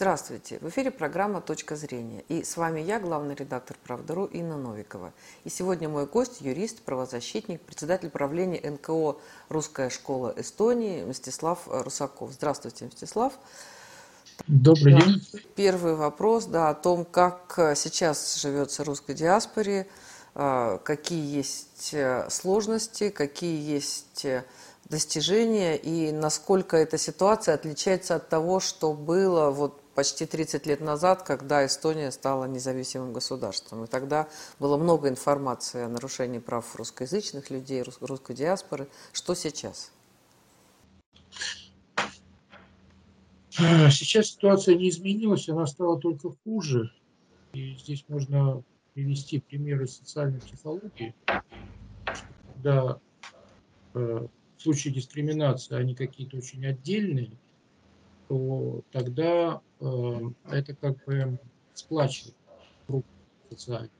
Здравствуйте! В эфире программа «Точка зрения». И с вами я, главный редактор «Правдару» Инна Новикова. И сегодня мой гость – юрист, правозащитник, председатель правления НКО «Русская школа Эстонии» Мстислав Русаков. Здравствуйте, Мстислав. Добрый да. день. Первый вопрос да, о том, как сейчас живется русской диаспоре, а, какие есть э, сложности, какие есть э, достижения и насколько эта ситуация отличается от того, что было вот почти 30 лет назад, когда Эстония стала независимым государством. И тогда было много информации о нарушении прав русскоязычных людей, русской диаспоры. Что сейчас? А, сейчас ситуация не изменилась, она стала только хуже. И здесь можно привести примеры социальной психологии, когда э, в случае дискриминации они какие-то очень отдельные, то тогда э, это как бы сплачивает группу социальную.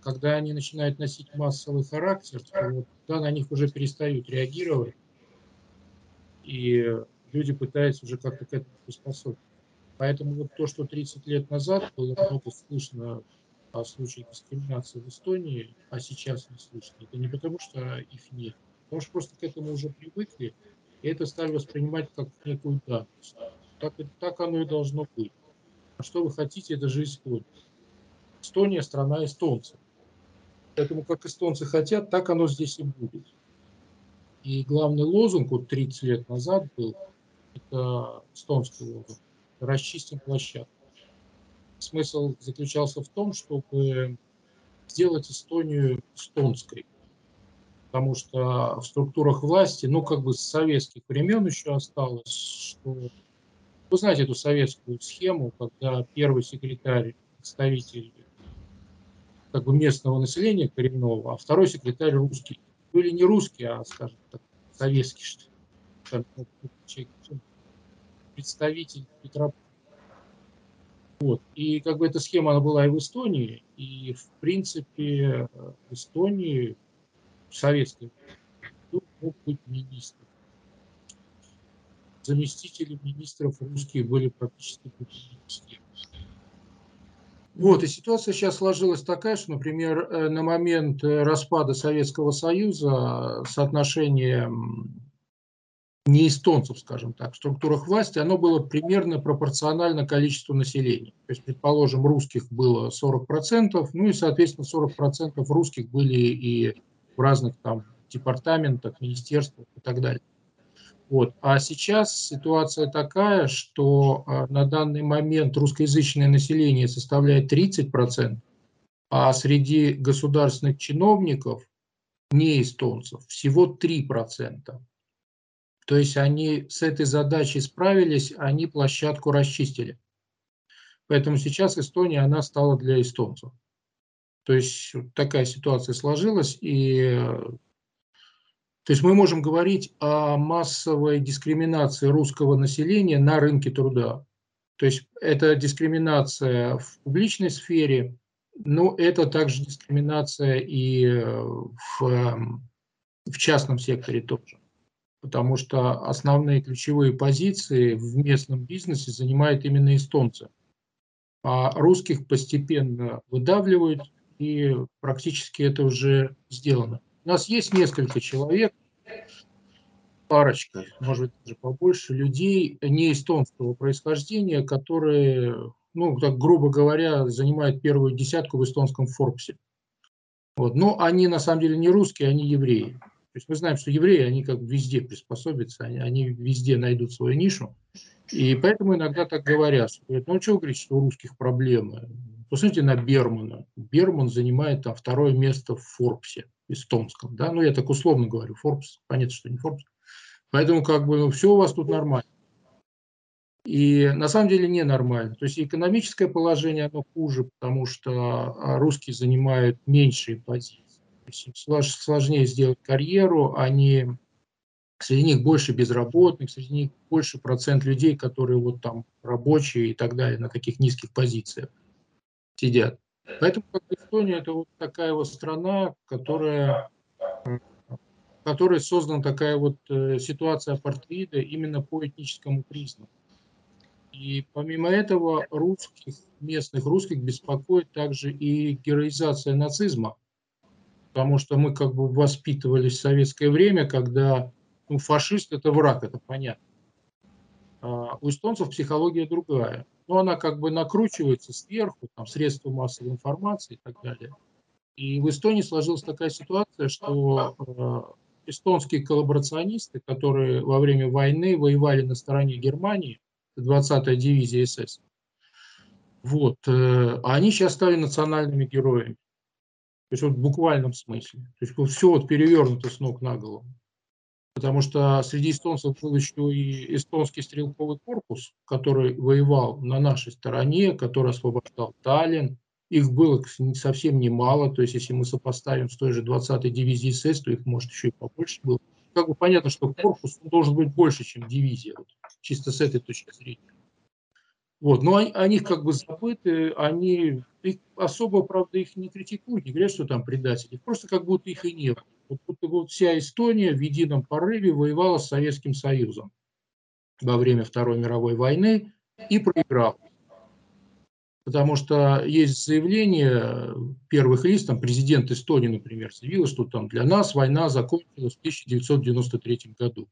Когда они начинают носить массовый характер, то вот, тогда на них уже перестают реагировать, и люди пытаются уже как-то к этому приспособиться. Поэтому вот то, что 30 лет назад было много слышно о случаях дискриминации в Эстонии, а сейчас не слышно, это не потому, что их нет, потому что просто к этому уже привыкли, и это стали воспринимать как некую данность. Так, так оно и должно быть. А что вы хотите, это же Эстония. Эстония – страна эстонцев. Поэтому как эстонцы хотят, так оно здесь и будет. И главный лозунг вот 30 лет назад был, это эстонский лозунг, расчистим площадку. Смысл заключался в том, чтобы сделать Эстонию эстонской потому что в структурах власти, ну, как бы с советских времен еще осталось, что... Вы знаете эту советскую схему, когда первый секретарь, представитель как бы местного населения коренного, а второй секретарь русский. Были не русские, а, скажем так, советский, что представитель Петра. Вот. И как бы эта схема она была и в Эстонии, и в принципе в Эстонии тут мог быть министр. Заместители министров русские были практически. Вот, и ситуация сейчас сложилась такая, что, например, э, на момент э, распада Советского Союза соотношение не эстонцев, скажем так, в структурах власти, оно было примерно пропорционально количеству населения. То есть, предположим, русских было 40%, ну и, соответственно, 40% русских были и в разных там департаментах, министерствах и так далее. Вот. А сейчас ситуация такая, что а, на данный момент русскоязычное население составляет 30%, а среди государственных чиновников, не эстонцев, всего 3%. То есть они с этой задачей справились, они площадку расчистили. Поэтому сейчас Эстония, она стала для эстонцев. То есть такая ситуация сложилась, и то есть мы можем говорить о массовой дискриминации русского населения на рынке труда. То есть это дискриминация в публичной сфере, но это также дискриминация и в, в частном секторе тоже. Потому что основные ключевые позиции в местном бизнесе занимают именно эстонцы. А русских постепенно выдавливают, и практически это уже сделано. У нас есть несколько человек, парочка, может быть, даже побольше, людей не эстонского происхождения, которые, ну, так грубо говоря, занимают первую десятку в эстонском Форбсе. Вот. Но они на самом деле не русские, они евреи. То есть мы знаем, что евреи, они как везде приспособятся, они, они везде найдут свою нишу. И поэтому иногда так говорят, что, ну, что вы говорите, что у русских проблемы? Посмотрите на Бермана. Берман занимает там второе место в Форбсе эстонском. Да? Ну, я так условно говорю. Форбс, понятно, что не Форбс. Поэтому как бы ну, все у вас тут нормально. И на самом деле не нормально. То есть экономическое положение оно хуже, потому что а, русские занимают меньшие позиции. Сложнее сделать карьеру, они среди них больше безработных, среди них больше процент людей, которые вот там рабочие и так далее на таких низких позициях сидят. Поэтому как Эстония это вот такая вот страна, которая, которой создана такая вот э, ситуация апартеида именно по этническому признаку. И помимо этого русских, местных русских беспокоит также и героизация нацизма, потому что мы как бы воспитывались в советское время, когда ну, фашист – это враг, это понятно. А у эстонцев психология другая. Но она как бы накручивается сверху, там, средства массовой информации и так далее. И в Эстонии сложилась такая ситуация, что э, эстонские коллаборационисты, которые во время войны воевали на стороне Германии, 20-я дивизия СС, вот, э, они сейчас стали национальными героями. То есть вот в буквальном смысле. То есть все вот перевернуто с ног на голову потому что среди эстонцев был еще и эстонский стрелковый корпус, который воевал на нашей стороне, который освобождал Таллин. Их было совсем немало, то есть если мы сопоставим с той же 20-й дивизией СС, то их может еще и побольше было. Как бы понятно, что корпус должен быть больше, чем дивизия, вот, чисто с этой точки зрения. Вот, но они, они как бы забыты, они их, особо, правда, их не критикуют, не говорят, что там предатели, просто как будто их и не было. Вот будто вот вся Эстония в едином порыве воевала с Советским Союзом во время Второй мировой войны и проиграла. Потому что есть заявление первых лиц, там президент Эстонии, например, заявил, что там для нас война закончилась в 1993 году.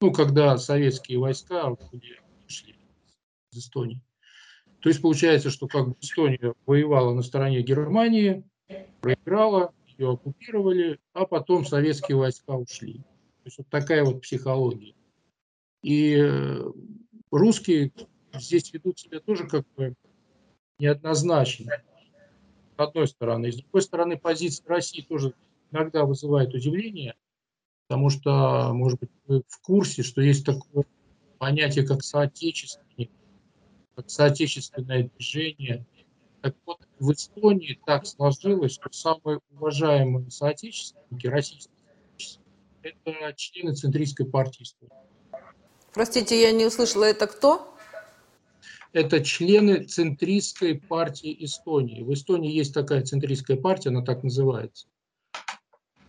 Ну, когда советские войска ушли из Эстонии. То есть получается, что как бы Эстония воевала на стороне Германии, проиграла, ее оккупировали, а потом советские войска ушли. То есть вот такая вот психология. И э, русские здесь ведут себя тоже как бы неоднозначно, с одной стороны. С другой стороны, позиция России тоже иногда вызывает удивление, потому что, может быть, вы в курсе, что есть такое понятие, как соотечественник, как соотечественное движение. Так вот, в Эстонии так сложилось, что самые уважаемые соотечественники российские это члены центристской партии Эстонии. Простите, я не услышала, это кто? Это члены центристской партии Эстонии. В Эстонии есть такая центристская партия, она так называется.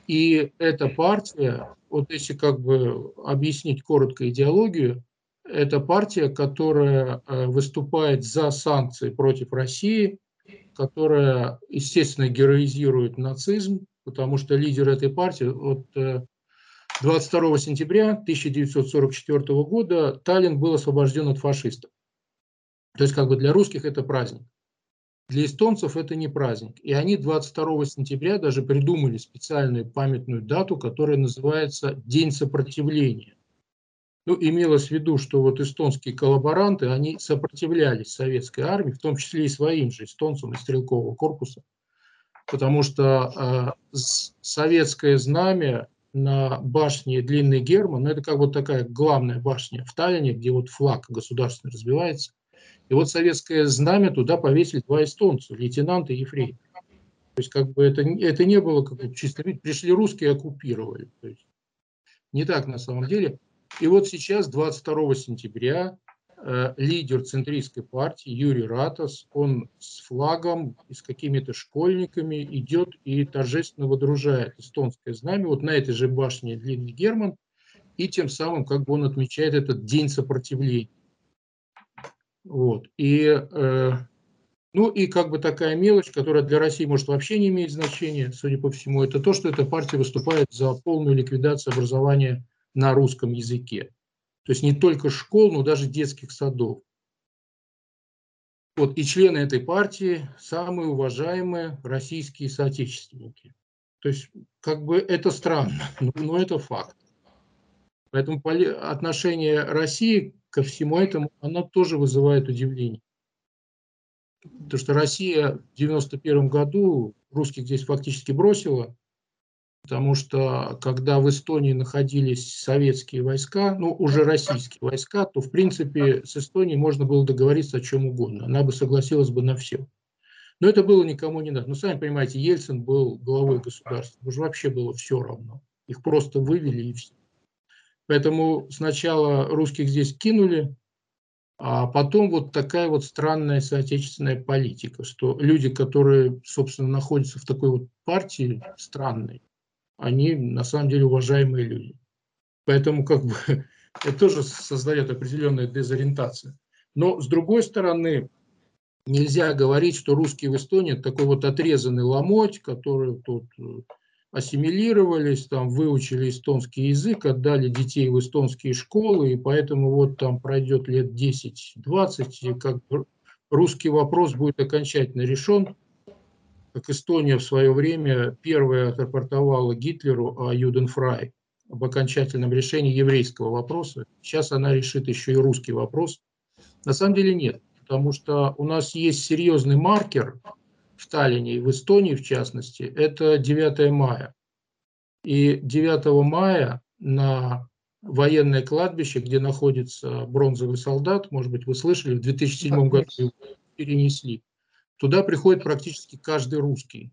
И эта партия, вот если как бы объяснить коротко идеологию, это партия, которая э, выступает за санкции против России, которая, естественно, героизирует нацизм, потому что лидер этой партии от 22 э, сентября 1944 года Таллин был освобожден от фашистов. То есть как бы для русских это праздник. Для эстонцев это не праздник. И они 22 сентября даже придумали специальную памятную дату, которая называется День сопротивления. Ну, имелось в виду, что вот эстонские коллаборанты, они сопротивлялись советской армии, в том числе и своим же эстонцам из стрелкового корпуса, потому что э, советское знамя на башне Длинный Герман, ну, это как вот такая главная башня в Таллине, где вот флаг государственный разбивается. И вот советское знамя туда повесили два эстонца, лейтенант и ефрейтор. То есть как бы это, это не было как чисто пришли русские и оккупировали. То есть не так на самом деле. И вот сейчас, 22 сентября, э, лидер центристской партии Юрий Ратас, он с флагом и с какими-то школьниками идет и торжественно водружает эстонское знамя вот на этой же башне Длинный Герман, и тем самым как бы он отмечает этот день сопротивления. Вот. И, э, ну и как бы такая мелочь, которая для России может вообще не иметь значения, судя по всему, это то, что эта партия выступает за полную ликвидацию образования на русском языке. То есть не только школ, но даже детских садов. Вот, и члены этой партии самые уважаемые российские соотечественники. То есть, как бы это странно, но, но это факт. Поэтому отношение России ко всему этому, оно тоже вызывает удивление. Потому что Россия в 1991 году русских здесь фактически бросила, потому что когда в Эстонии находились советские войска, ну, уже российские войска, то, в принципе, с Эстонией можно было договориться о чем угодно. Она бы согласилась бы на все. Но это было никому не надо. Ну, сами понимаете, Ельцин был главой государства. Уже вообще было все равно. Их просто вывели и все. Поэтому сначала русских здесь кинули, а потом вот такая вот странная соотечественная политика, что люди, которые, собственно, находятся в такой вот партии странной, они на самом деле уважаемые люди. Поэтому как бы это тоже создает определенную дезориентацию. Но, с другой стороны, нельзя говорить, что русские в Эстонии – такой вот отрезанный ломоть, который тут э, ассимилировались, там выучили эстонский язык, отдали детей в эстонские школы, и поэтому вот там пройдет лет 10-20, и как русский вопрос будет окончательно решен, как Эстония в свое время первая отрапортовала Гитлеру о Юденфрай, об окончательном решении еврейского вопроса. Сейчас она решит еще и русский вопрос. На самом деле нет, потому что у нас есть серьезный маркер в Таллине и в Эстонии, в частности, это 9 мая. И 9 мая на военное кладбище, где находится бронзовый солдат, может быть, вы слышали, в 2007 году его перенесли. Туда приходит практически каждый русский.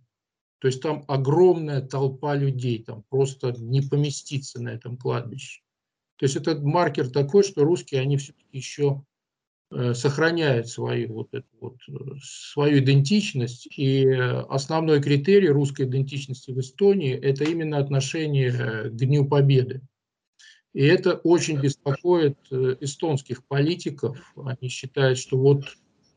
То есть там огромная толпа людей, там просто не поместиться на этом кладбище. То есть это маркер такой, что русские, они все-таки еще э, сохраняют свою, вот эту вот, э, свою идентичность. И основной критерий русской идентичности в Эстонии – это именно отношение к Дню Победы. И это очень беспокоит э, эстонских политиков. Они считают, что вот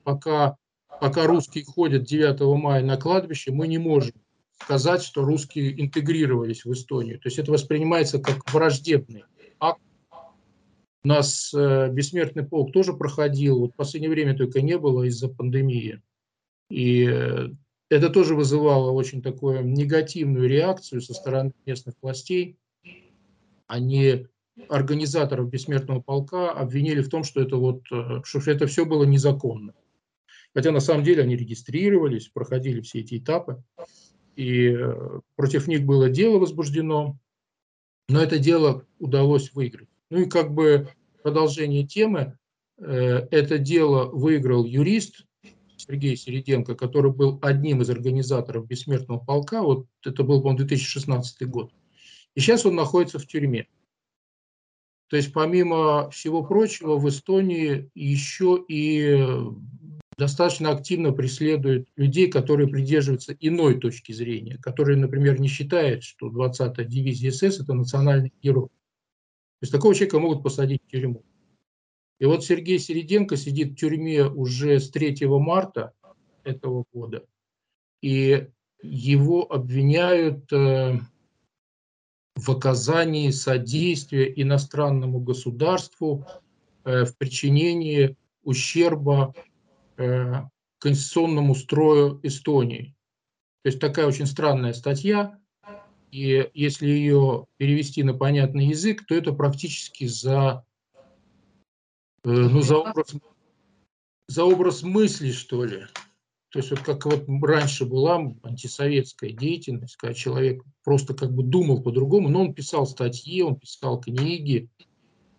пока, пока русские ходят 9 мая на кладбище, мы не можем сказать, что русские интегрировались в Эстонию. То есть это воспринимается как враждебный акт. У нас э, бессмертный полк тоже проходил, вот в последнее время только не было из-за пандемии. И э, это тоже вызывало очень такую негативную реакцию со стороны местных властей. Они организаторов бессмертного полка обвинили в том, что это вот, э, что это все было незаконно. Хотя на самом деле они регистрировались, проходили все эти этапы и э, против них было дело возбуждено, но это дело удалось выиграть. Ну и как бы продолжение темы, э, это дело выиграл юрист Сергей Середенко, который был одним из организаторов Бессмертного полка, вот это был, по 2016 год. И сейчас он находится в тюрьме. То есть, помимо всего прочего, в Эстонии еще и достаточно активно преследует людей, которые придерживаются иной точки зрения, которые, например, не считают, что 20-я дивизия СС – это национальный герой. То есть такого человека могут посадить в тюрьму. И вот Сергей Середенко сидит в тюрьме уже с 3 марта этого года, и его обвиняют э, в оказании содействия иностранному государству э, в причинении ущерба конституционному строю Эстонии. То есть такая очень странная статья, и если ее перевести на понятный язык, то это практически за, э, ну, за, образ, за образ мысли, что ли. То есть вот как вот раньше была антисоветская деятельность, когда человек просто как бы думал по-другому, но он писал статьи, он писал книги,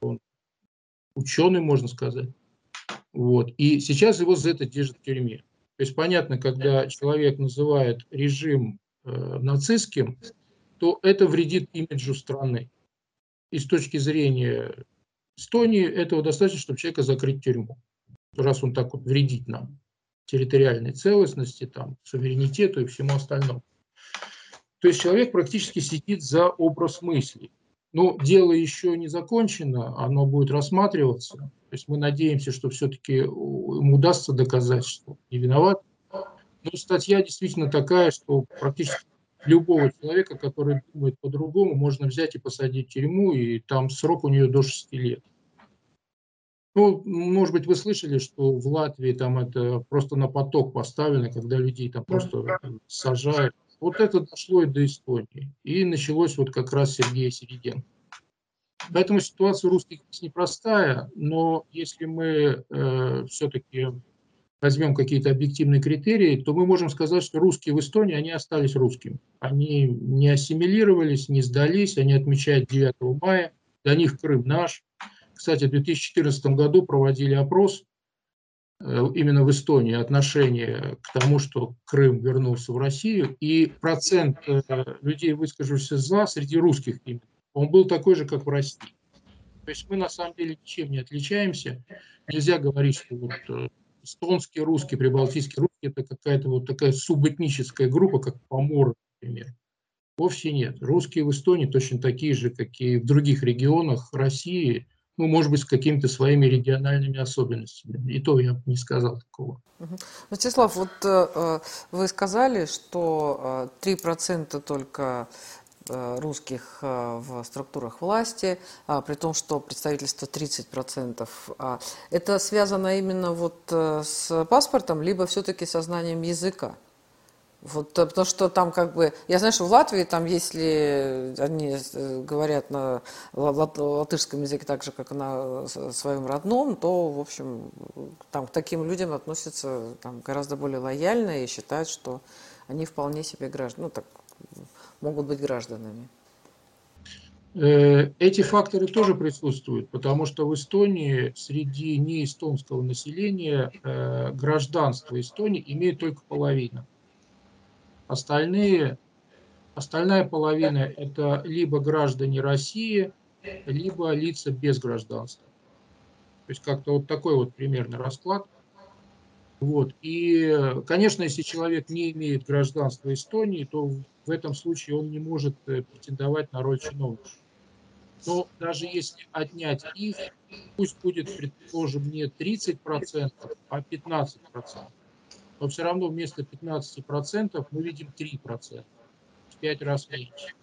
он ученый, можно сказать. Вот. И сейчас его за это держат в тюрьме. То есть понятно, когда человек называет режим э, нацистским, то это вредит имиджу страны. И с точки зрения Эстонии этого достаточно, чтобы человека закрыть в тюрьму, раз он так вот вредит нам, территориальной целостности, там, суверенитету и всему остальному. То есть человек практически сидит за образ мысли. Но дело еще не закончено, оно будет рассматриваться. То есть мы надеемся, что все-таки ему удастся доказать, что не виноват. Но статья действительно такая, что практически любого человека, который думает по-другому, можно взять и посадить в тюрьму, и там срок у нее до 6 лет. Ну, может быть, вы слышали, что в Латвии там это просто на поток поставлено, когда людей там просто сажают. Вот это дошло и до Эстонии. И началось вот как раз Сергея Середенко. Поэтому ситуация русских непростая, но если мы э, все-таки возьмем какие-то объективные критерии, то мы можем сказать, что русские в Эстонии, они остались русскими. Они не ассимилировались, не сдались, они отмечают 9 мая, для них Крым наш. Кстати, в 2014 году проводили опрос именно в Эстонии отношение к тому, что Крым вернулся в Россию, и процент э, людей, высказавшихся за, среди русских он был такой же, как в России. То есть мы на самом деле ничем не отличаемся. Нельзя говорить, что вот э, эстонский русский, прибалтийский русский – это какая-то вот такая субэтническая группа, как поморы, например. Вовсе нет. Русские в Эстонии точно такие же, как и в других регионах России. Ну, может быть, с какими-то своими региональными особенностями. И то я бы не сказал такого. Вячеслав, вот э, вы сказали, что 3% только русских в структурах власти, а, при том, что представительство 30%. А это связано именно вот с паспортом, либо все-таки со знанием языка? Вот, э, потому что там как бы, я знаю, что в Латвии там, если они э, говорят на латышском языке так же, как на своем родном, то, в общем, там к таким людям относятся там, гораздо более лояльно и считают, что они вполне себе граждане, ну так, могут быть гражданами. Э, эти факторы тоже присутствуют, потому что в Эстонии среди неэстонского населения гражданство Эстонии имеет только половина. Остальные, остальная половина – это либо граждане России, либо лица без гражданства. То есть как-то вот такой вот примерный расклад. Вот. И, конечно, если человек не имеет гражданства Эстонии, то в этом случае он не может э, претендовать на роль чиновника. Но даже если отнять их, пусть будет, предположим, не 30%, а 15% но все равно вместо 15% мы видим 3%, в 5 раз меньше.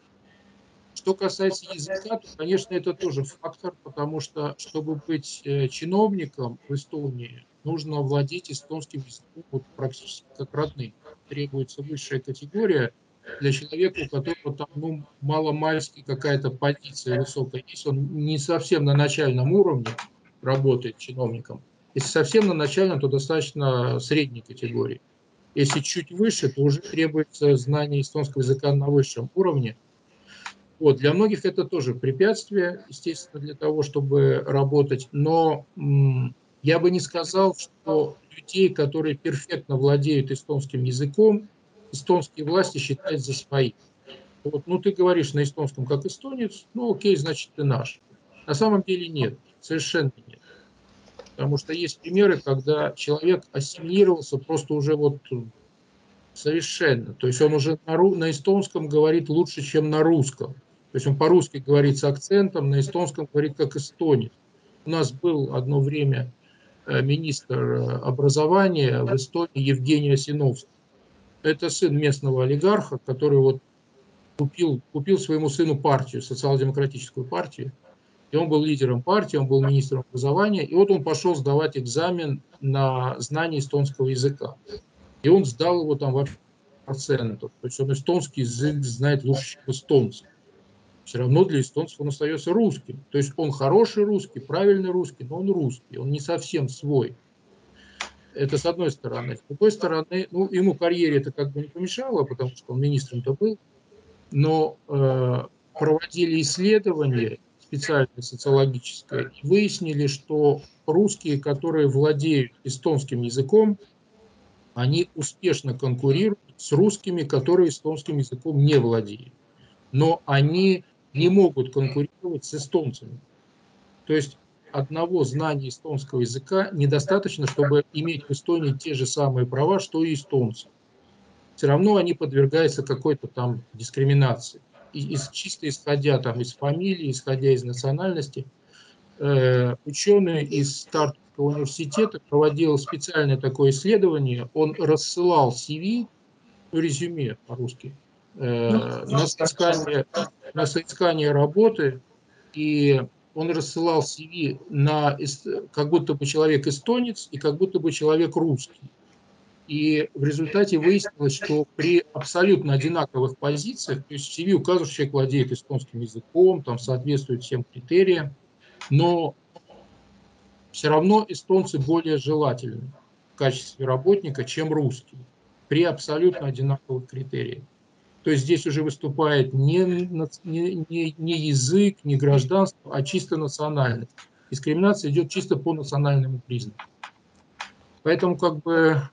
Что касается языка, то, конечно, это тоже фактор, потому что, чтобы быть э, чиновником в Эстонии, нужно владеть эстонским языком вот практически как родным. Требуется высшая категория для человека, у которого там ну, маломальски какая-то позиция высокая есть. Он не совсем на начальном уровне работает чиновником, если совсем на начальном, то достаточно средней категории. Если чуть выше, то уже требуется знание эстонского языка на высшем уровне. Вот, для многих это тоже препятствие, естественно, для того, чтобы работать. Но я бы не сказал, что людей, которые перфектно владеют эстонским языком, эстонские власти считают за своих. Вот, ну, ты говоришь на эстонском как эстонец, ну, окей, значит, ты наш. На самом деле нет, совершенно нет. Потому что есть примеры, когда человек ассимилировался просто уже вот совершенно. То есть он уже на, на эстонском говорит лучше, чем на русском. То есть он по-русски говорит с акцентом, на эстонском говорит как эстонец. У нас был одно время э, министр э, образования в Эстонии Евгений Осиновский. Это сын местного олигарха, который вот купил, купил своему сыну партию, социал-демократическую партию. И он был лидером партии, он был министром образования. И вот он пошел сдавать экзамен на знание эстонского языка. И он сдал его там вообще процентов. То есть он эстонский язык знает лучше, чем эстонский. Все равно для эстонцев он остается русским. То есть он хороший русский, правильный русский, но он русский. Он не совсем свой. Это с одной стороны. С другой стороны, ну, ему карьере это как бы не помешало, потому что он министром-то был. Но э, проводили исследования, специальное социологическое, выяснили, что русские, которые владеют эстонским языком, они успешно конкурируют с русскими, которые эстонским языком не владеют. Но они не могут конкурировать с эстонцами. То есть одного знания эстонского языка недостаточно, чтобы иметь в Эстонии те же самые права, что и эстонцы. Все равно они подвергаются какой-то там дискриминации из, чисто исходя там, из фамилии, исходя из национальности, э, ученый из Стартовского университета проводил специальное такое исследование. Он рассылал CV, ну, резюме по-русски, э, на, соискание, на соискание работы, и он рассылал CV на, как будто бы человек эстонец и как будто бы человек русский. И в результате выяснилось, что при абсолютно одинаковых позициях, то есть в CV указывает, что человек владеет эстонским языком, там соответствует всем критериям, но все равно эстонцы более желательны в качестве работника, чем русские, при абсолютно одинаковых критериях. То есть здесь уже выступает не, не, не, не язык, не гражданство, а чисто национальность. Дискриминация идет чисто по национальному признаку. Поэтому как бы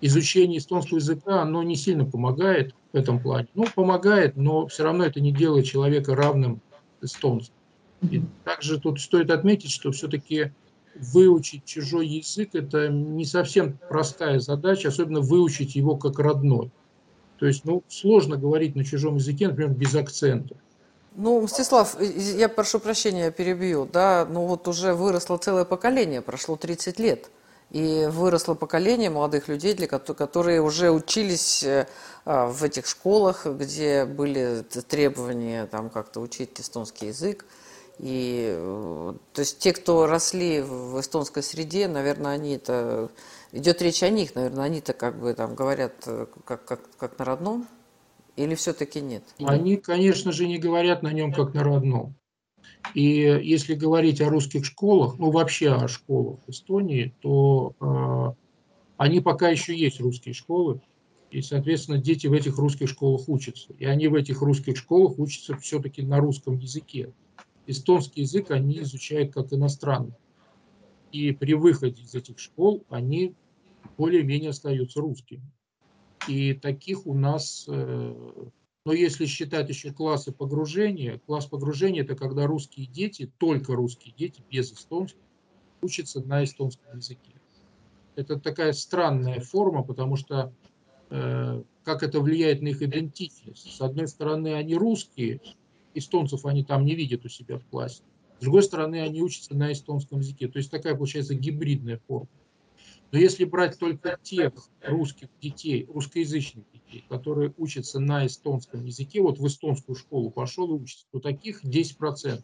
изучение эстонского языка, оно не сильно помогает в этом плане. Ну, помогает, но все равно это не делает человека равным эстонцам. И также тут стоит отметить, что все-таки выучить чужой язык – это не совсем простая задача, особенно выучить его как родной. То есть, ну, сложно говорить на чужом языке, например, без акцента. Ну, Мстислав, я прошу прощения, перебью, да, ну вот уже выросло целое поколение, прошло 30 лет, и выросло поколение молодых людей, для которые уже учились э, в этих школах, где были требования там как-то учить эстонский язык, и э, то есть те, кто росли в эстонской среде, наверное, они это идет речь о них, наверное, они-то как бы там говорят э, как, как, как на родном. Или все-таки нет? Они, конечно же, не говорят на нем как на родном. И если говорить о русских школах, ну вообще о школах Эстонии, то э, они пока еще есть русские школы, и, соответственно, дети в этих русских школах учатся. И они в этих русских школах учатся все-таки на русском языке. Эстонский язык они изучают как иностранный. И при выходе из этих школ они более-менее остаются русскими. И таких у нас, э, но если считать еще классы погружения, класс погружения это когда русские дети, только русские дети, без эстонского, учатся на эстонском языке. Это такая странная форма, потому что э, как это влияет на их идентичность. С одной стороны, они русские, эстонцев они там не видят у себя в классе. С другой стороны, они учатся на эстонском языке. То есть такая получается гибридная форма. Но если брать только тех русских детей, русскоязычных детей, которые учатся на эстонском языке, вот в эстонскую школу пошел и учится, то таких 10%.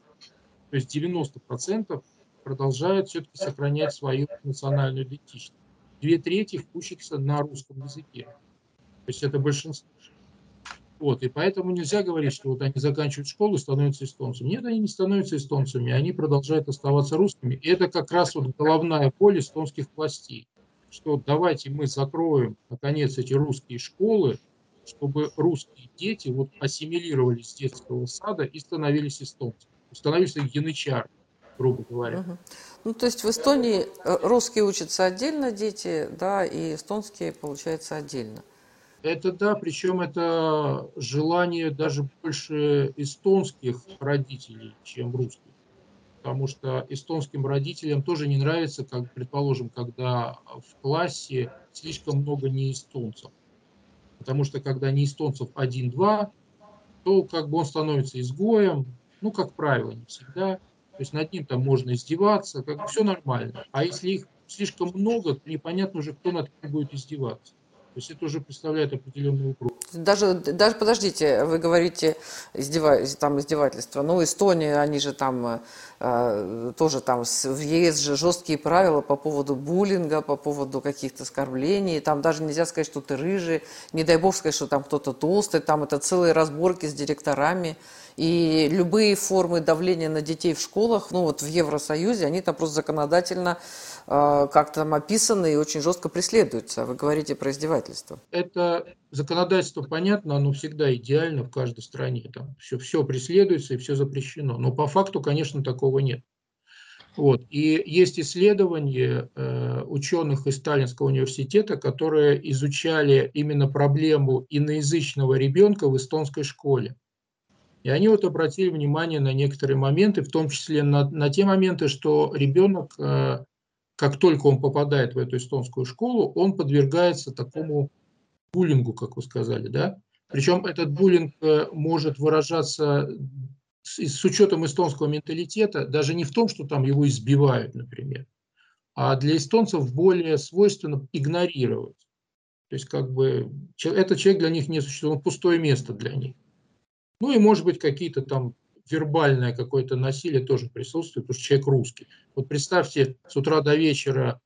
То есть 90% продолжают все-таки сохранять свою национальную идентичность. Две трети учатся на русском языке. То есть это большинство. Вот, и поэтому нельзя говорить, что вот они заканчивают школу и становятся эстонцами. Нет, они не становятся эстонцами, они продолжают оставаться русскими. И это как раз вот головная боль эстонских властей что давайте мы закроем, наконец, эти русские школы, чтобы русские дети вот ассимилировались с детского сада и становились эстонцами, становились янычар, грубо говоря. Угу. Ну, то есть в Эстонии э, русские учатся отдельно дети, да, и эстонские, получается, отдельно. Это да, причем это желание даже больше эстонских родителей, чем русских потому что эстонским родителям тоже не нравится, как, предположим, когда в классе слишком много неэстонцев. Потому что когда неэстонцев один-два, то как бы он становится изгоем, ну, как правило, не всегда. То есть над ним там можно издеваться, как бы все нормально. А если их слишком много, то непонятно уже, кто над кем будет издеваться. То есть это уже представляет определенную угрозу. Даже, даже подождите, вы говорите издева, там издевательство. Ну, Эстония, они же там э, тоже там в ЕС же жесткие правила по поводу буллинга, по поводу каких-то оскорблений. Там даже нельзя сказать, что ты рыжий. Не дай бог сказать, что там кто-то толстый. Там это целые разборки с директорами. И любые формы давления на детей в школах, ну вот в Евросоюзе, они там просто законодательно э, как-то там описаны и очень жестко преследуются. Вы говорите про издевательство. Это законодательство понятно, оно всегда идеально в каждой стране. Там все, все преследуется и все запрещено. Но по факту, конечно, такого нет. Вот. И есть исследования э, ученых из Сталинского университета, которые изучали именно проблему иноязычного ребенка в эстонской школе. И они вот обратили внимание на некоторые моменты, в том числе на, на те моменты, что ребенок, э, как только он попадает в эту эстонскую школу, он подвергается такому буллингу, как вы сказали, да? Причем этот буллинг э, может выражаться с, с учетом эстонского менталитета даже не в том, что там его избивают, например, а для эстонцев более свойственно игнорировать. То есть как бы этот человек для них не существует, он пустое место для них. Ну и, может быть, какие-то там вербальное какое-то насилие тоже присутствует, потому что человек русский. Вот представьте, с утра до вечера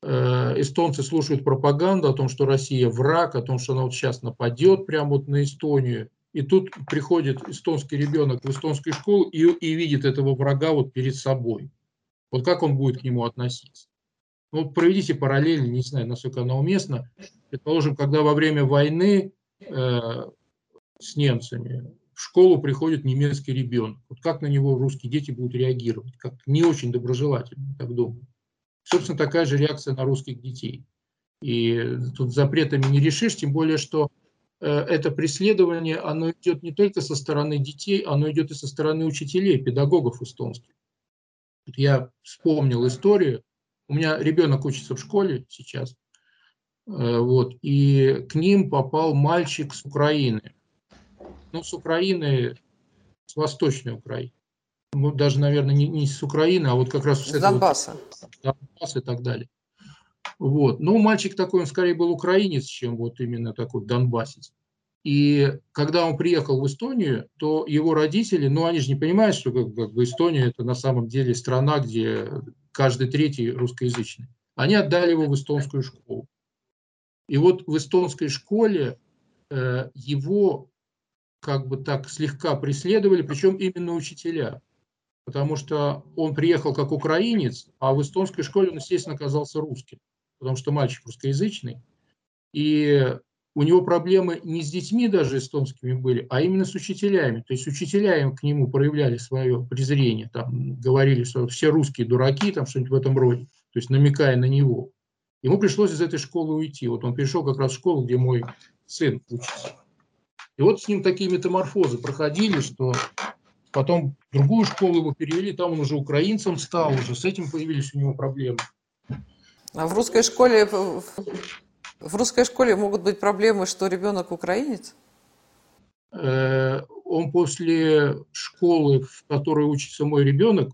э, эстонцы слушают пропаганду о том, что Россия враг, о том, что она вот сейчас нападет прямо вот на Эстонию. И тут приходит эстонский ребенок в эстонскую школу и, и видит этого врага вот перед собой. Вот как он будет к нему относиться? Ну, проведите параллель, не знаю, насколько она уместна. Предположим, когда во время войны э, с немцами в школу приходит немецкий ребенок. Вот как на него русские дети будут реагировать? Как не очень доброжелательно, так думаю. Собственно, такая же реакция на русских детей. И тут запретами не решишь, тем более, что э, это преследование, оно идет не только со стороны детей, оно идет и со стороны учителей, педагогов эстонских. Я вспомнил историю. У меня ребенок учится в школе сейчас, э, вот, и к ним попал мальчик с Украины ну, с Украины с Восточной Украины. Ну, даже, наверное, не, не с Украины, а вот как раз с, Донбасса. Вот, Донбасс и так далее. Вот. Но мальчик такой, он скорее был украинец, чем вот именно такой донбассец. И когда он приехал в Эстонию, то его родители, ну они же не понимают, что как, как бы Эстония это на самом деле страна, где каждый третий русскоязычный. Они отдали его в эстонскую школу. И вот в эстонской школе э, его как бы так слегка преследовали, причем именно учителя. Потому что он приехал как украинец, а в эстонской школе он, естественно, оказался русским, потому что мальчик русскоязычный. И у него проблемы не с детьми даже эстонскими были, а именно с учителями. То есть учителя к нему проявляли свое презрение, там говорили, что все русские дураки, там что-нибудь в этом роде, то есть намекая на него. Ему пришлось из этой школы уйти. Вот он пришел как раз в школу, где мой сын учится. И вот с ним такие метаморфозы проходили, что потом другую школу его перевели, там он уже украинцем стал, уже с этим появились у него проблемы. А в русской школе в русской школе могут быть проблемы, что ребенок украинец? Э, он после школы, в которой учится мой ребенок,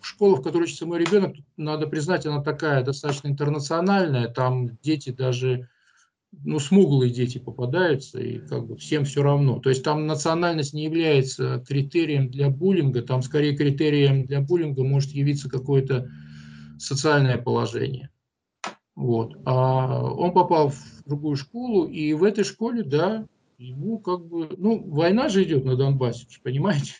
школа, в которой учится мой ребенок, надо признать, она такая достаточно интернациональная. Там дети даже, ну, смуглые дети попадаются, и как бы всем все равно. То есть там национальность не является критерием для буллинга, там скорее критерием для буллинга может явиться какое-то социальное положение. Вот. А он попал в другую школу, и в этой школе, да, ему как бы, ну, война же идет на Донбассе, понимаете?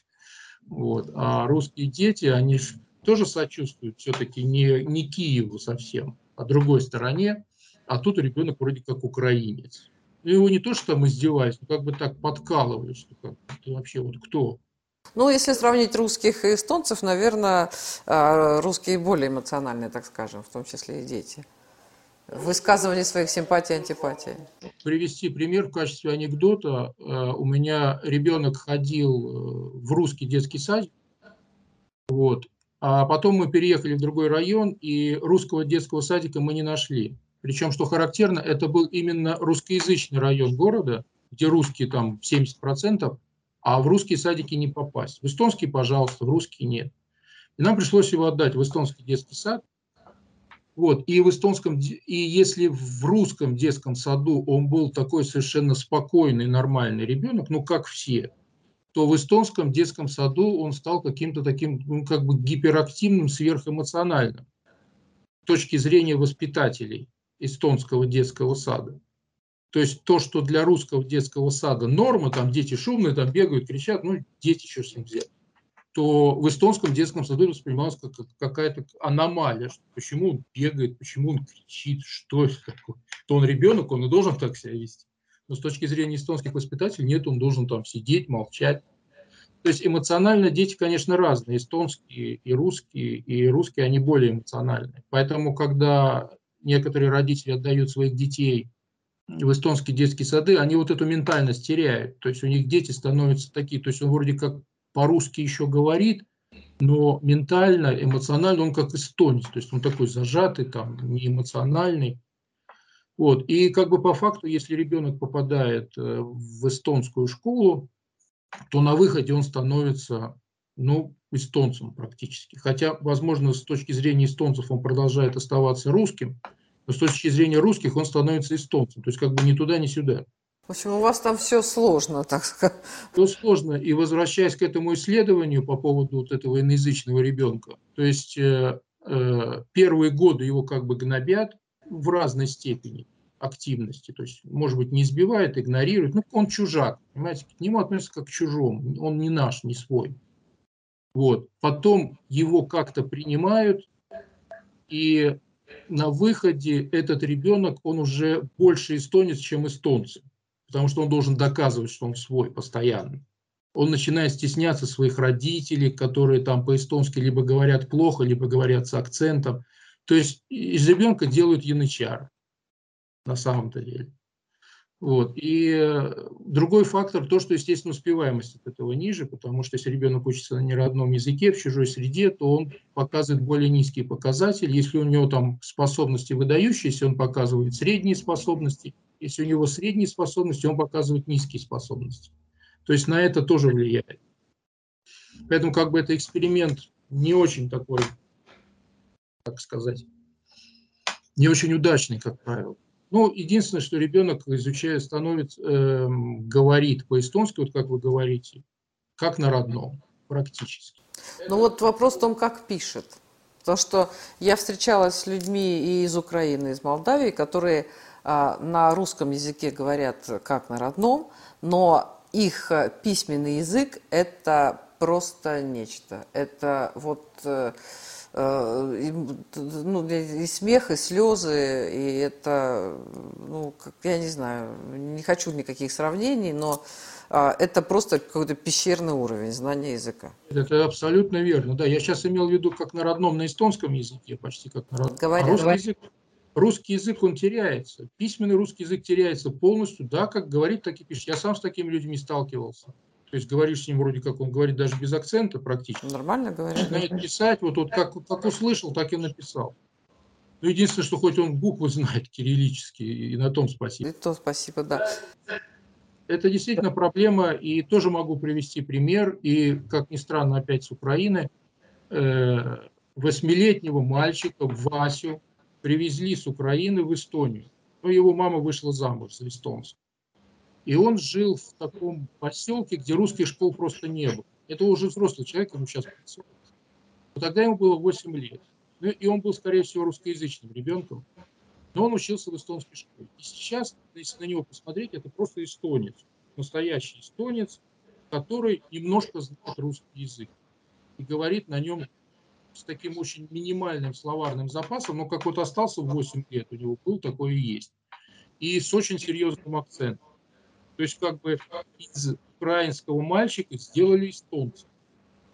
Вот. А русские дети, они же тоже сочувствуют все-таки не, не Киеву совсем, а другой стороне, а тут ребенок вроде как украинец. И его не то, что там издевались, но как бы так подкалывали, что как, ты вообще вот кто? Ну, если сравнить русских и эстонцев, наверное, а, русские более эмоциональные, так скажем, в том числе и дети высказывание своих симпатий и антипатий. Привести пример в качестве анекдота. Э, у меня ребенок ходил э, в русский детский садик, вот, а потом мы переехали в другой район, и русского детского садика мы не нашли. Причем, что характерно, это был именно русскоязычный район города, где русские там 70%, а в русские садики не попасть. В эстонский, пожалуйста, в русский нет. И нам пришлось его отдать в эстонский детский сад, вот, и в эстонском, и если в русском детском саду он был такой совершенно спокойный, нормальный ребенок, ну как все, то в эстонском детском саду он стал каким-то таким, ну как бы гиперактивным, сверхэмоциональным с точки зрения воспитателей эстонского детского сада. То есть то, что для русского детского сада норма, там дети шумные, там бегают, кричат, ну дети что с ним взять то в эстонском детском саду воспринималась как какая-то аномалия. Что почему он бегает, почему он кричит, что это такое. То он ребенок, он и должен так себя вести. Но с точки зрения эстонских воспитателей, нет, он должен там сидеть, молчать. То есть эмоционально дети, конечно, разные. Эстонские и русские, и русские, они более эмоциональные. Поэтому, когда некоторые родители отдают своих детей в эстонские детские сады, они вот эту ментальность теряют. То есть у них дети становятся такие, то есть он вроде как по-русски еще говорит, но ментально, эмоционально он как эстонец, то есть он такой зажатый, там, не эмоциональный. Вот. И как бы по факту, если ребенок попадает э, в эстонскую школу, то на выходе он становится ну, эстонцем практически. Хотя, возможно, с точки зрения эстонцев он продолжает оставаться русским, но с точки зрения русских он становится эстонцем. То есть как бы ни туда, ни сюда. В общем, у вас там все сложно, так сказать. Все сложно. И возвращаясь к этому исследованию по поводу вот этого иноязычного ребенка, то есть э, э, первые годы его как бы гнобят в разной степени активности. То есть, может быть, не избивает, игнорирует. Ну, он чужак, понимаете, к нему относятся как к чужому. Он не наш, не свой. Вот. Потом его как-то принимают, и на выходе этот ребенок, он уже больше эстонец, чем эстонцы потому что он должен доказывать, что он свой постоянно. Он начинает стесняться своих родителей, которые там по-эстонски либо говорят плохо, либо говорят с акцентом. То есть из ребенка делают янычар на самом-то деле. Вот. И э, другой фактор, то, что, естественно, успеваемость от этого ниже, потому что если ребенок учится на неродном языке, в чужой среде, то он показывает более низкие показатели. Если у него там способности выдающиеся, он показывает средние способности – если у него средние способности, он показывает низкие способности. То есть на это тоже влияет. Поэтому как бы это эксперимент не очень такой, как сказать, не очень удачный, как правило. Ну, единственное, что ребенок, изучая, становится, э, говорит по-эстонски, вот как вы говорите, как на родном, практически. Ну вот вопрос в том, как пишет. Потому что я встречалась с людьми и из Украины, и из Молдавии, которые а, на русском языке говорят как на родном, но их э, письменный язык – это просто нечто. Это вот э, э, и, ну, и смех, и слезы, и это, ну, как, я не знаю, не хочу никаких сравнений, но э, это просто какой-то пещерный уровень знания языка. Это абсолютно верно. Да, я сейчас имел в виду как на родном, на эстонском языке, почти как на родном. Говоря, а русский, говоря. язык, русский язык, он теряется. Письменный русский язык теряется полностью. Да, как говорит, так и пишет. Я сам с такими людьми сталкивался. То есть говоришь с ним вроде как он говорит даже без акцента практически. Нормально говорит. Начинает писать, вот, вот как, как услышал, так и написал. Ну, единственное, что хоть он буквы знает кириллические, и на том спасибо. И то спасибо, да. Это действительно проблема, и тоже могу привести пример, и, как ни странно, опять с Украины, э, восьмилетнего мальчика Васю привезли с Украины в Эстонию. Ну, его мама вышла замуж за эстонца. И он жил в таком поселке, где русских школ просто не было. Это уже взрослый человек, ему сейчас 50. Но тогда ему было 8 лет. Ну, и он был, скорее всего, русскоязычным ребенком. Но он учился в эстонской школе. И сейчас, если на него посмотреть, это просто эстонец. Настоящий эстонец, который немножко знает русский язык. И говорит на нем с таким очень минимальным словарным запасом, но как вот остался в 8 лет, у него был, такое и есть. И с очень серьезным акцентом. То есть как бы из украинского мальчика сделали эстонца.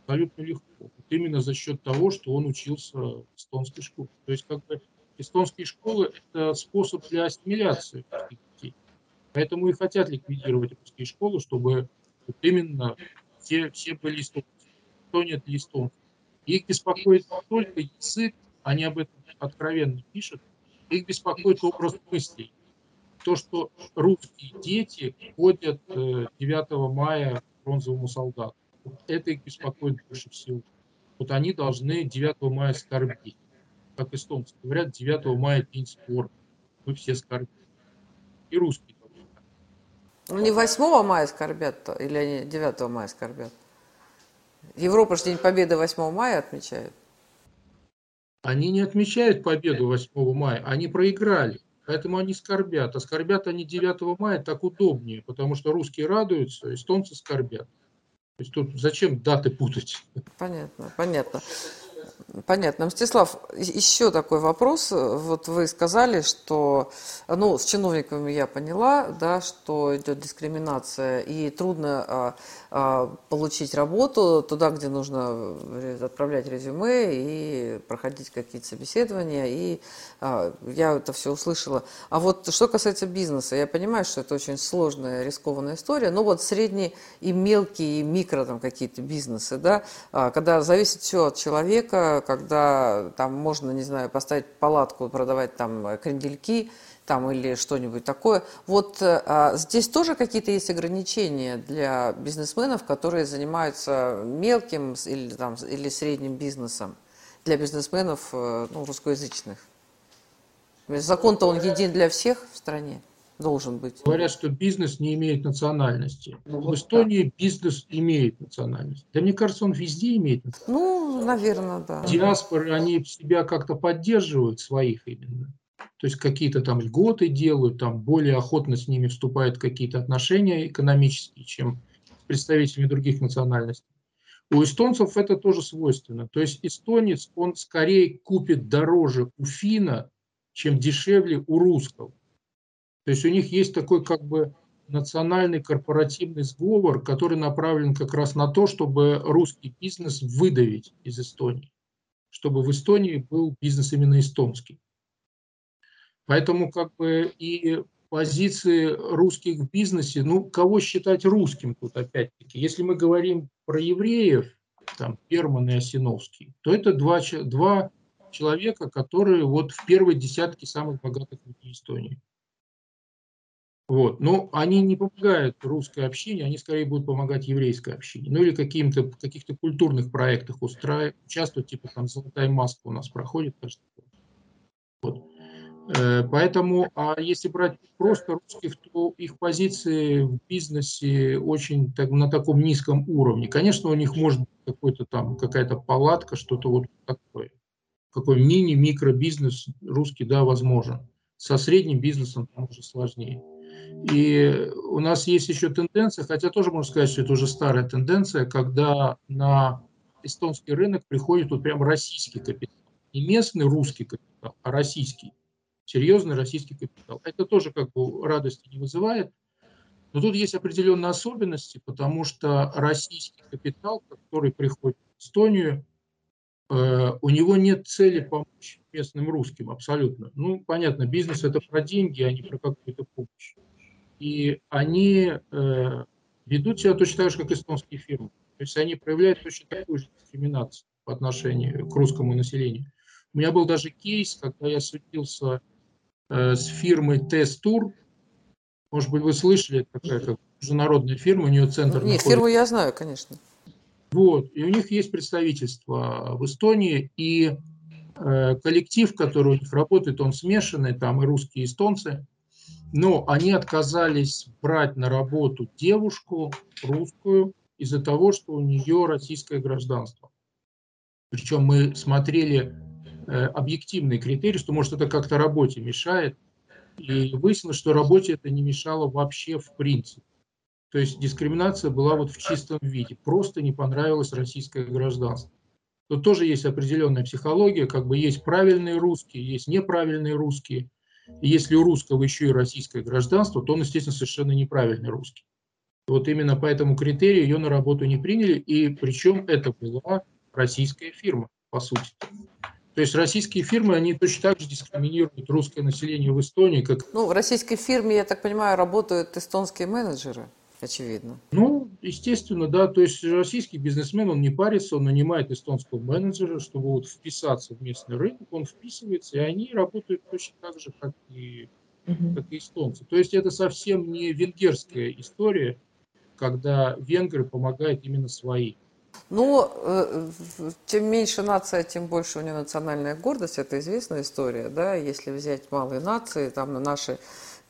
Абсолютно легко. Вот именно за счет того, что он учился в эстонской школе. То есть как бы эстонские школы – это способ для ассимиляции детей. Поэтому и хотят ликвидировать русские школы, чтобы вот именно все, все были эстонцы. Эстония – это эстонцы. Их беспокоит только язык, они об этом откровенно пишут, их беспокоит образ мыслей то, что русские дети ходят 9 э, мая к бронзовому солдату. Это их беспокоит больше всего. Вот они должны 9 мая скорбить. Как эстонцы говорят, 9 мая день скорби. Мы все скорбим. И русские тоже. Ну, не 8 мая скорбят, или они 9 мая скорбят? Европа же День Победы 8 мая отмечает. Они не отмечают победу 8 мая, они проиграли. Поэтому они скорбят. А скорбят они 9 мая так удобнее, потому что русские радуются, эстонцы скорбят. То есть тут зачем даты путать? Понятно, понятно. Понятно. Мстислав, еще такой вопрос. Вот вы сказали, что, ну, с чиновниками я поняла, да, что идет дискриминация, и трудно а, а, получить работу туда, где нужно отправлять резюме и проходить какие-то собеседования, и а, я это все услышала. А вот что касается бизнеса, я понимаю, что это очень сложная, рискованная история, но вот средние и мелкие, и микро там какие-то бизнесы, да, а, когда зависит все от человека, когда там можно, не знаю, поставить палатку, продавать там крендельки, там или что-нибудь такое. Вот а, здесь тоже какие-то есть ограничения для бизнесменов, которые занимаются мелким или, там, или средним бизнесом, для бизнесменов э, ну, русскоязычных. Закон-то он един для всех в стране должен быть. Говорят, что бизнес не имеет национальности. Ну, в Эстонии так. бизнес имеет национальность. Да мне кажется, он везде имеет национальность. Ну, наверное, да. Диаспоры, они себя как-то поддерживают, своих именно. То есть какие-то там льготы делают, там более охотно с ними вступают какие-то отношения экономические, чем с представителями других национальностей. У эстонцев это тоже свойственно. То есть эстонец, он скорее купит дороже у финна, чем дешевле у русского. То есть у них есть такой как бы национальный корпоративный сговор, который направлен как раз на то, чтобы русский бизнес выдавить из Эстонии, чтобы в Эстонии был бизнес именно эстонский. Поэтому как бы и позиции русских в бизнесе, ну, кого считать русским тут опять-таки? Если мы говорим про евреев, там, Перман и Осиновский, то это два, два человека, которые вот в первой десятке самых богатых людей Эстонии. Вот. Но они не помогают русской общине, они скорее будут помогать еврейской общине. Ну или каким-то, каких-то культурных проектах устраивать, участвовать, типа там «Золотая маска» у нас проходит. Вот. Э, поэтому, а если брать просто русских, то их позиции в бизнесе очень так, на таком низком уровне. Конечно, у них может быть какой-то там какая-то палатка, что-то вот такое. Какой мини-микробизнес русский, да, возможен. Со средним бизнесом там уже сложнее. И у нас есть еще тенденция, хотя тоже можно сказать, что это уже старая тенденция, когда на эстонский рынок приходит вот прям российский капитал. Не местный русский капитал, а российский серьезный российский капитал. Это тоже как бы радости не вызывает. Но тут есть определенные особенности, потому что российский капитал, который приходит в Эстонию, у него нет цели помочь местным русским абсолютно. Ну, понятно, бизнес это про деньги, а не про какую-то помощь. И они э, ведут себя точно так же, как эстонские фирмы. То есть они проявляют точно такую же дискриминацию по отношению к русскому населению. У меня был даже кейс, когда я судился Э, с фирмой Тест-Тур. Может быть, вы слышали, это такая как международная фирма, у нее центр Нет, находится. фирму я знаю, конечно. Вот, и у них есть представительство в Эстонии, и э, коллектив, который у них работает, он смешанный, там и русские, и эстонцы, но они отказались брать на работу девушку русскую из-за того, что у нее российское гражданство. Причем мы смотрели Э, объективный критерий, что может это как-то работе мешает. И выяснилось, что работе это не мешало вообще в принципе. То есть дискриминация была вот в чистом виде. Просто не понравилось российское гражданство. Тут тоже есть определенная психология, как бы есть правильные русские, есть неправильные русские. И если у русского еще и российское гражданство, то он, естественно, совершенно неправильный русский. Вот именно по этому критерию ее на работу не приняли, и причем это была российская фирма, по сути. То есть российские фирмы, они точно так же дискриминируют русское население в Эстонии, как... Ну, в российской фирме, я так понимаю, работают эстонские менеджеры, очевидно. Ну, естественно, да. То есть российский бизнесмен, он не парится, он нанимает эстонского менеджера, чтобы вот вписаться в местный рынок, он вписывается, и они работают точно так же, как и, как и эстонцы. То есть это совсем не венгерская история, когда венгры помогают именно своим. Ну, э, чем меньше нация, тем больше у нее национальная гордость. Это известная история, да. Если взять малые нации, там на наши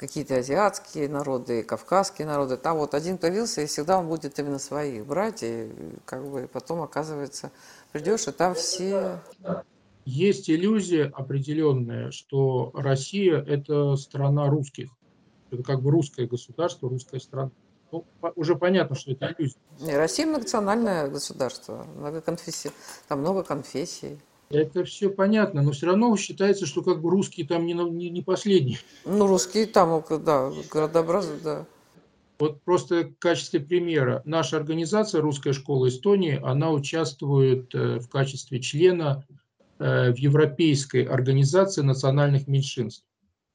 какие-то азиатские народы, кавказские народы, там вот один появился, и всегда он будет именно своих брать, и как бы потом, оказывается, придешь, и там все... Есть иллюзия определенная, что Россия – это страна русских. Это как бы русское государство, русская страна ну, уже понятно, что это иллюзия. Россия многонациональное государство, многоконфессий, там много конфессий. Это все понятно, но все равно считается, что как бы русские там не, не, не последние. Ну, русские там, да, градообразы, да. Вот просто в качестве примера. Наша организация «Русская школа Эстонии», она участвует э, в качестве члена э, в Европейской организации национальных меньшинств.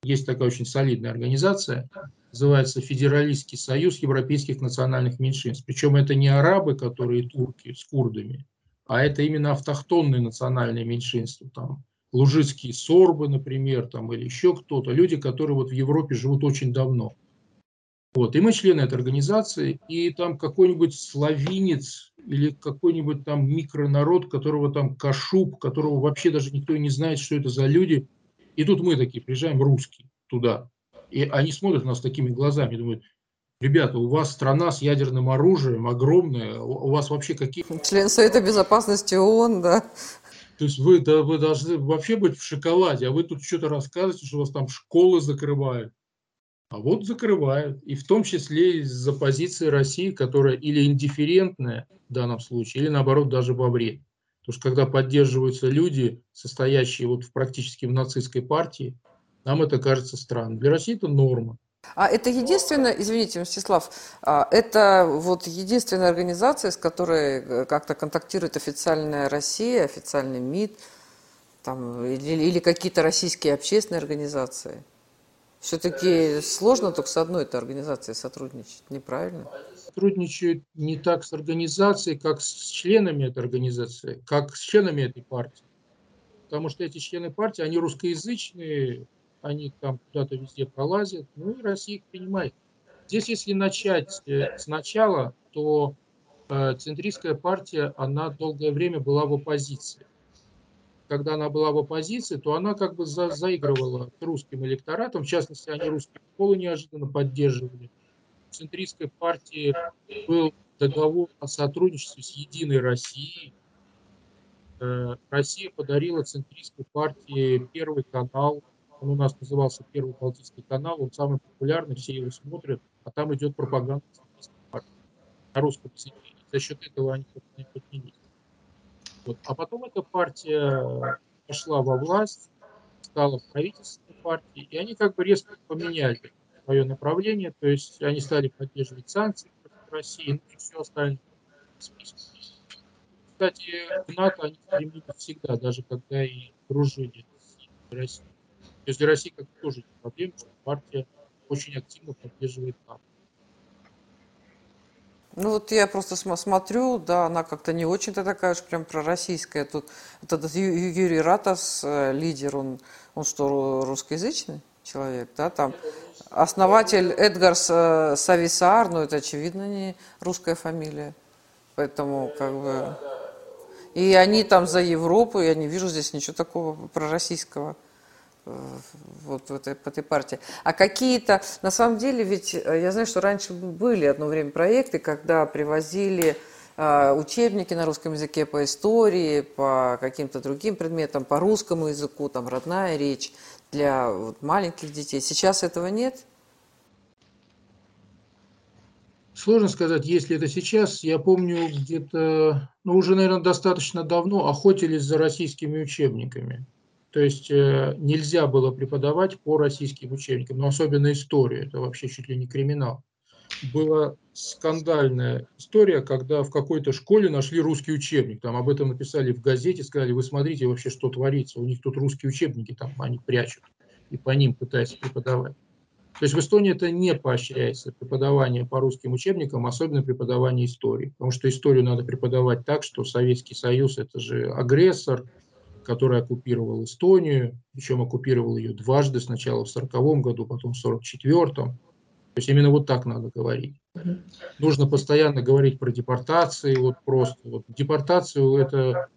Есть такая очень солидная организация называется Федералистский союз европейских национальных меньшинств. Причем это не арабы, которые турки с курдами, а это именно автохтонные национальные меньшинства. Там лужицкие сорбы, например, там, или еще кто-то. Люди, которые вот в Европе живут очень давно. Вот. И мы члены этой организации, и там какой-нибудь славинец или какой-нибудь там микронарод, которого там кашуб, которого вообще даже никто не знает, что это за люди. И тут мы такие приезжаем, русские, туда. И они смотрят на нас такими глазами, думают, ребята, у вас страна с ядерным оружием огромная, у вас вообще какие... Член Совета Безопасности ООН, да. То есть вы, да, вы должны вообще быть в шоколаде, а вы тут что-то рассказываете, что у вас там школы закрывают. А вот закрывают. И в том числе из-за позиции России, которая или индифферентная в данном случае, или наоборот даже во вред. Потому что когда поддерживаются люди, состоящие вот в, практически в нацистской партии, нам это кажется странным. Для России это норма. А это единственная, извините, Мстислав, а это вот единственная организация, с которой э, как-то контактирует официальная Россия, официальный МИД, там, или, или какие-то российские общественные организации? Все-таки сложно только с одной этой организацией сотрудничать, неправильно? Сотрудничают не так с организацией, как с членами этой организации, как с членами этой партии. Потому что эти члены партии, они русскоязычные, они там куда-то везде пролазят, ну и Россия их принимает. Здесь, если начать э, сначала, то э, центристская партия, она долгое время была в оппозиции. Когда она была в оппозиции, то она как бы за, заигрывала с русским электоратом, в частности, они русские школы неожиданно поддерживали. В центристской партии был договор о сотрудничестве с Единой Россией. Э, Россия подарила центристской партии первый канал, он у нас назывался Первый Балтийский канал, он самый популярный, все его смотрят, а там идет пропаганда на русском языке. За счет этого они поднялись. Вот. А потом эта партия пошла во власть, стала правительственной партией, и они как бы резко поменяли свое направление, то есть они стали поддерживать санкции против России, ну и все остальное. Кстати, в НАТО они стремились всегда, даже когда и дружили с Россией. То есть для России как бы тоже не проблема, что партия очень активно поддерживает НАТО. Ну вот я просто смотрю, да, она как-то не очень-то такая уж прям пророссийская. Тут вот этот Юрий Ратас, э, лидер, он, он что, русскоязычный человек, да, там? Основатель Эдгарс э, Сависар, ну это очевидно не русская фамилия, поэтому как бы... И они там за Европу, я не вижу здесь ничего такого пророссийского вот в этой, в этой партии. А какие-то, на самом деле, ведь э, я знаю, что раньше были одно время проекты, когда привозили э, учебники на русском языке по истории, по каким-то другим предметам, по русскому языку, там родная речь для вот, маленьких детей. Сейчас этого нет? Сложно сказать, есть ли это сейчас. Я помню, где-то, ну, уже, наверное, достаточно давно охотились за российскими учебниками. То есть э, нельзя было преподавать по российским учебникам, но особенно историю, это вообще чуть ли не криминал. Была скандальная история, когда в какой-то школе нашли русский учебник, там об этом написали в газете, сказали, вы смотрите вообще, что творится, у них тут русские учебники, там они прячут, и по ним пытаются преподавать. То есть в Эстонии это не поощряется, преподавание по русским учебникам, особенно преподавание истории. Потому что историю надо преподавать так, что Советский Союз – это же агрессор, который оккупировал Эстонию, причем оккупировал ее дважды, сначала в 1940 году, потом в 1944. То есть именно вот так надо говорить. Нужно постоянно говорить про депортации, вот просто. Вот депортацию это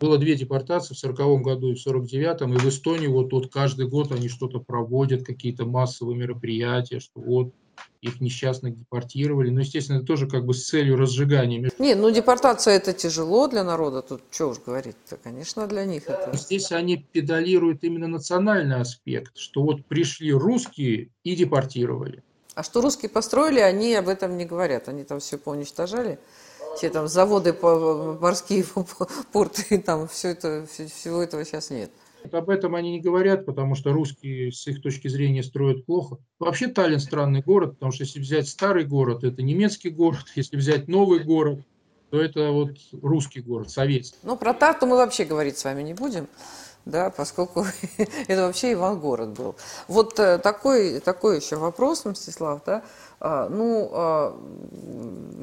было две депортации в 1940 году и в 1949, и в Эстонии вот, вот каждый год они что-то проводят, какие-то массовые мероприятия, что вот их несчастных депортировали. Но, естественно, это тоже как бы с целью разжигания. Не, ну депортация это тяжело для народа, тут что уж говорить-то, конечно, для них это... Здесь они педалируют именно национальный аспект, что вот пришли русские и депортировали. А что русские построили, они об этом не говорят, они там все поуничтожали все там заводы, морские порты, там все это, всего этого сейчас нет. Об этом они не говорят, потому что русские с их точки зрения строят плохо. Вообще Таллин странный город, потому что если взять старый город, это немецкий город, если взять новый город, то это вот русский город, советский. Ну, про Тарту мы вообще говорить с вами не будем, да, поскольку это вообще Иван-город был. Вот э, такой, такой еще вопрос, Мстислав, да, а, ну, а,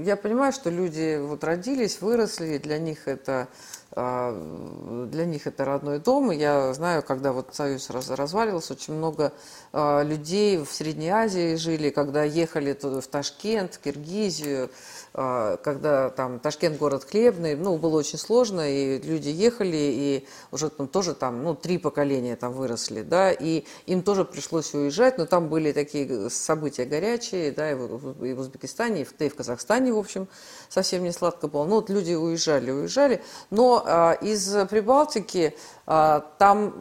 я понимаю, что люди вот родились, выросли, для них это для них это родной дом. Я знаю, когда вот Союз раз, разваливался, очень много э, людей в Средней Азии жили, когда ехали в Ташкент, в Киргизию, э, когда там Ташкент город хлебный, ну, было очень сложно, и люди ехали, и уже там тоже там, ну, три поколения там выросли, да, и им тоже пришлось уезжать, но там были такие события горячие, да, и в, и в Узбекистане, и в, и в Казахстане, в общем, совсем не сладко было. Ну, вот люди уезжали, уезжали, но а, из Прибалтики а, там,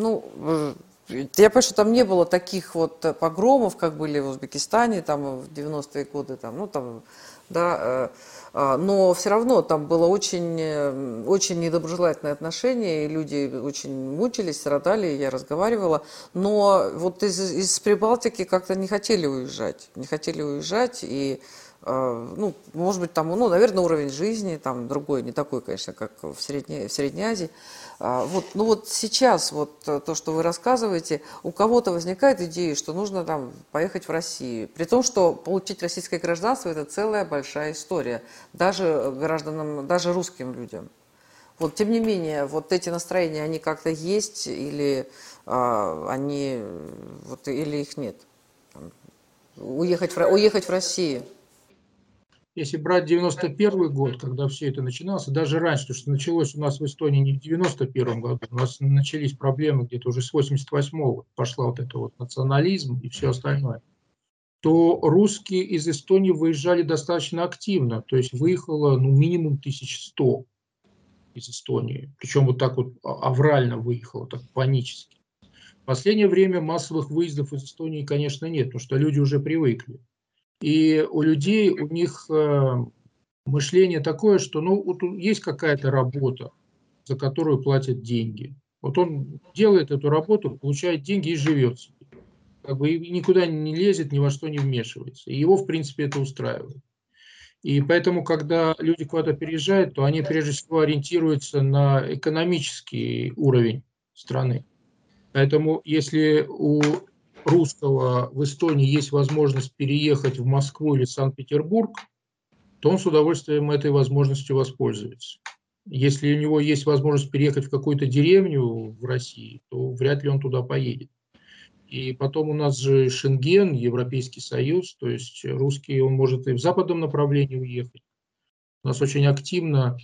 ну, э, я понимаю, что там не было таких вот погромов, как были в Узбекистане там в 90-е годы, там, ну, там, да, э, но все равно там было очень, э, очень недоброжелательное отношение, и люди очень мучились, страдали, я разговаривала, но вот из, из Прибалтики как-то не хотели уезжать, не хотели уезжать, и ну, может быть, там, ну, наверное, уровень жизни там другой, не такой, конечно, как в Средней, в Средней Азии. А, вот, ну вот сейчас вот э, то, что вы рассказываете, у кого-то возникает идея, что нужно там поехать в Россию. При том, что получить российское гражданство – это целая большая история, даже гражданам, даже русским людям. Вот, тем не менее, вот эти настроения, они как-то есть или а, они вот или их нет? Уехать в, уехать в Россию? Если брать 91 год, когда все это начиналось, даже раньше, потому что началось у нас в Эстонии не в 91 году, у нас начались проблемы где-то уже с 88-го, пошла вот это вот национализм и все остальное, то русские из Эстонии выезжали достаточно активно, то есть выехало ну, минимум 1100 из Эстонии, причем вот так вот а, аврально выехало, так панически. В последнее время массовых выездов из Эстонии, конечно, нет, потому что люди уже привыкли. И у людей, у них э, мышление такое, что ну, вот есть какая-то работа, за которую платят деньги. Вот он делает эту работу, получает деньги и живет. Как бы никуда не лезет, ни во что не вмешивается. И его, в принципе, это устраивает. И поэтому, когда люди куда-то переезжают, то они прежде всего ориентируются на экономический уровень страны. Поэтому, если у русского в Эстонии есть возможность переехать в Москву или Санкт-Петербург, то он с удовольствием этой возможностью воспользуется. Если у него есть возможность переехать в какую-то деревню в России, то вряд ли он туда поедет. И потом у нас же Шенген, Европейский Союз, то есть русский, он может и в западном направлении уехать. У нас очень активно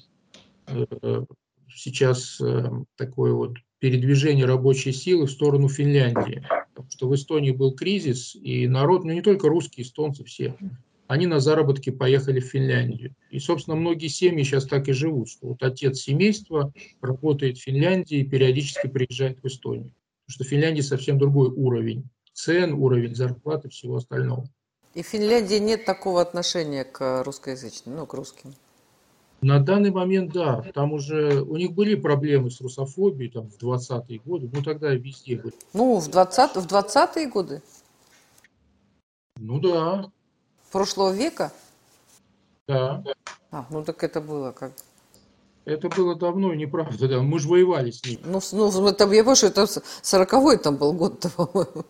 э, сейчас э, такое вот передвижение рабочей силы в сторону Финляндии. Потому что в Эстонии был кризис, и народ, ну не только русские, эстонцы, все, они на заработки поехали в Финляндию. И, собственно, многие семьи сейчас так и живут, что вот отец семейства работает в Финляндии и периодически приезжает в Эстонию. Потому что в Финляндии совсем другой уровень цен, уровень зарплаты, всего остального. И в Финляндии нет такого отношения к русскоязычным, ну, к русским? На данный момент, да. Там уже у них были проблемы с русофобией там, в 20-е годы. Ну, тогда везде были. Ну, в 20, в 20-е годы? Ну, да. Прошлого века? Да. А, ну так это было как это было давно, неправда, да. Мы же воевали с ними. Ну, ну там, я что это 40-й там был год, по-моему.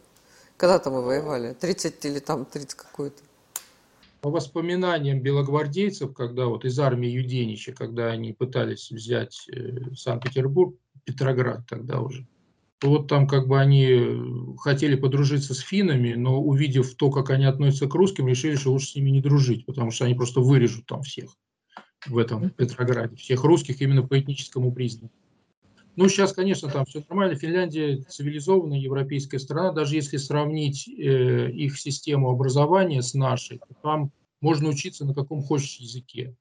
Когда-то мы воевали. 30 или там 30 какой-то. По воспоминаниям белогвардейцев, когда вот из армии Юденича, когда они пытались взять э, Санкт-Петербург, Петроград тогда уже, то вот там как бы они хотели подружиться с финнами, но увидев то, как они относятся к русским, решили, что лучше с ними не дружить, потому что они просто вырежут там всех в этом Петрограде, всех русских именно по этническому признаку. Ну, сейчас, конечно, там все нормально. Финляндия цивилизованная европейская страна. Даже если сравнить э, их систему образования с нашей, то там можно учиться на каком хочешь языке.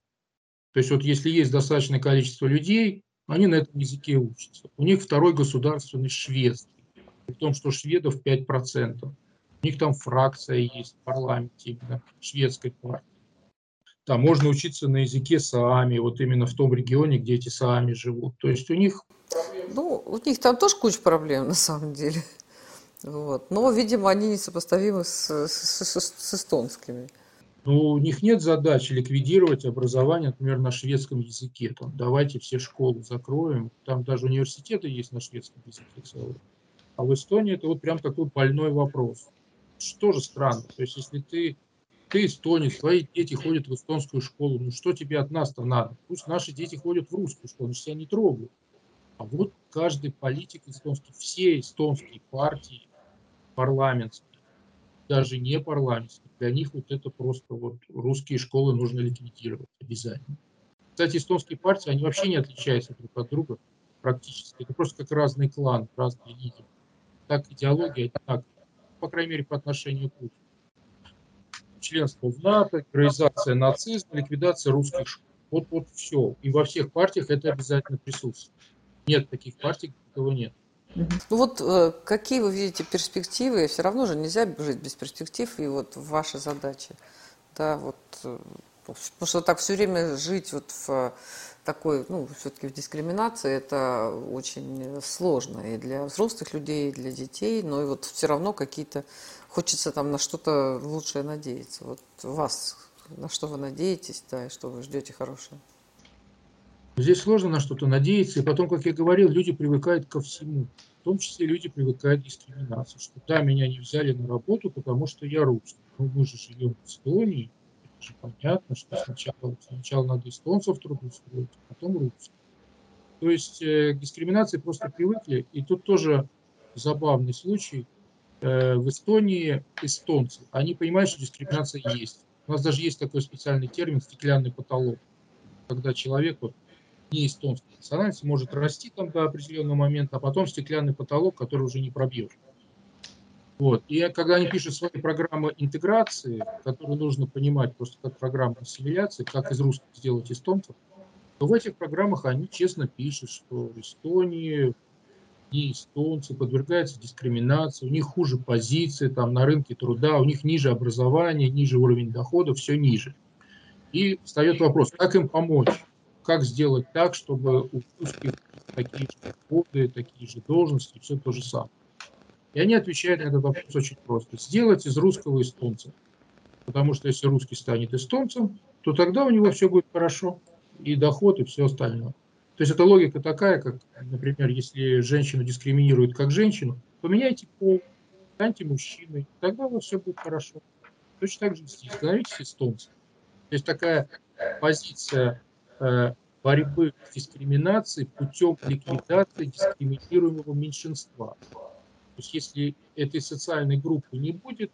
То есть вот если есть достаточное количество людей, они на этом языке учатся. У них второй государственный шведский, при том, что шведов 5%. У них там фракция есть в парламенте, именно шведской партии. Там можно учиться на языке саами, вот именно в том регионе, где эти саами живут. То есть у них... Ну, у них там тоже куча проблем, на самом деле. Вот. Но, видимо, они несопоставимы с, с, с, с эстонскими. Ну, у них нет задачи ликвидировать образование, например, на шведском языке. Там, давайте все школы закроем. Там даже университеты есть на шведском языке целые. А в Эстонии это вот прям такой больной вопрос. Что же странно. То есть, если ты ты эстонец, твои дети ходят в эстонскую школу, ну что тебе от нас-то надо? Пусть наши дети ходят в русскую школу, себя не трогают. А вот каждый политик эстонский, все эстонские партии парламентские, даже не парламентские, для них вот это просто вот русские школы нужно ликвидировать обязательно. Кстати, эстонские партии, они вообще не отличаются друг от друга практически. Это просто как разный клан, разные лидеры. Так идеология одинаковая, по крайней мере, по отношению к Путину членство в НАТО, героизация нацизма, ликвидация русских школ. Вот, вот все. И во всех партиях это обязательно присутствует. Нет таких партий, этого нет. Ну вот э, какие вы видите перспективы? Все равно же нельзя жить без перспектив, и вот ваша задача. Да, вот, э, потому что так все время жить вот в такой, ну, все-таки в дискриминации, это очень сложно и для взрослых людей, и для детей, но и вот все равно какие-то хочется там на что-то лучшее надеяться. Вот вас, на что вы надеетесь, да, и что вы ждете хорошее? Здесь сложно на что-то надеяться, и потом, как я говорил, люди привыкают ко всему. В том числе люди привыкают к дискриминации, что да, меня не взяли на работу, потому что я русский. Ну, мы же живем в Эстонии, это же понятно, что сначала, сначала надо эстонцев трудоустроить, а потом русских. То есть э, к дискриминации просто привыкли, и тут тоже забавный случай. Э, в Эстонии эстонцы, они понимают, что дискриминация есть. У нас даже есть такой специальный термин «стеклянный потолок», когда человек вот, не эстонской национальности может расти там до определенного момента, а потом стеклянный потолок, который уже не пробьешь. Вот. И когда они пишут свои программы интеграции, которые нужно понимать просто как программу ассимиляции, как из русских сделать эстонцев, то в этих программах они честно пишут, что в Эстонии и эстонцы подвергаются дискриминации, у них хуже позиции там, на рынке труда, у них ниже образование, ниже уровень дохода, все ниже. И встает вопрос, как им помочь? Как сделать так, чтобы у русских такие же доходы, такие же должности, все то же самое? И они отвечают на этот вопрос очень просто. Сделать из русского эстонца. Потому что если русский станет эстонцем, то тогда у него все будет хорошо. И доход, и все остальное. То есть это логика такая, как, например, если женщину дискриминируют как женщину, поменяйте пол, станьте мужчиной, тогда у вас все будет хорошо. Точно так же здесь. Становитесь эстонцем. То есть такая позиция борьбы с дискриминацией путем ликвидации дискриминируемого меньшинства. То есть если этой социальной группы не будет,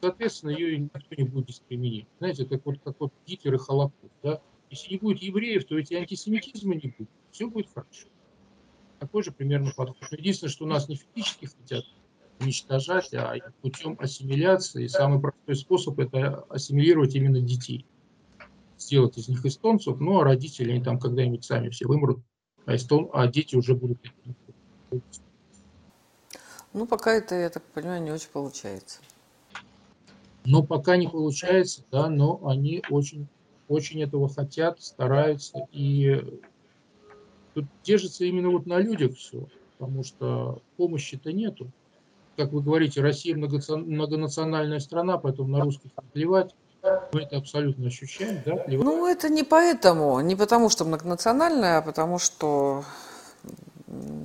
соответственно, ее никто не будет дискриминировать. Знаете, это вот как вот Гитлер и Холокост. Да? Если не будет евреев, то ведь и антисемитизма не будет. Все будет хорошо. Такой же примерно подход. Единственное, что у нас не физически хотят уничтожать, а путем ассимиляции. И самый простой способ – это ассимилировать именно детей. Сделать из них эстонцев, ну а родители, они там когда-нибудь сами все вымрут, а, эстон, а дети уже будут ну, пока это, я так понимаю, не очень получается. Но пока не получается, да, но они очень, очень этого хотят, стараются. И тут держится именно вот на людях все, потому что помощи-то нету. Как вы говорите, Россия многонациональная страна, поэтому на русских плевать. Мы это абсолютно ощущаем, да? Ну, это не поэтому, не потому что многонациональная, а потому что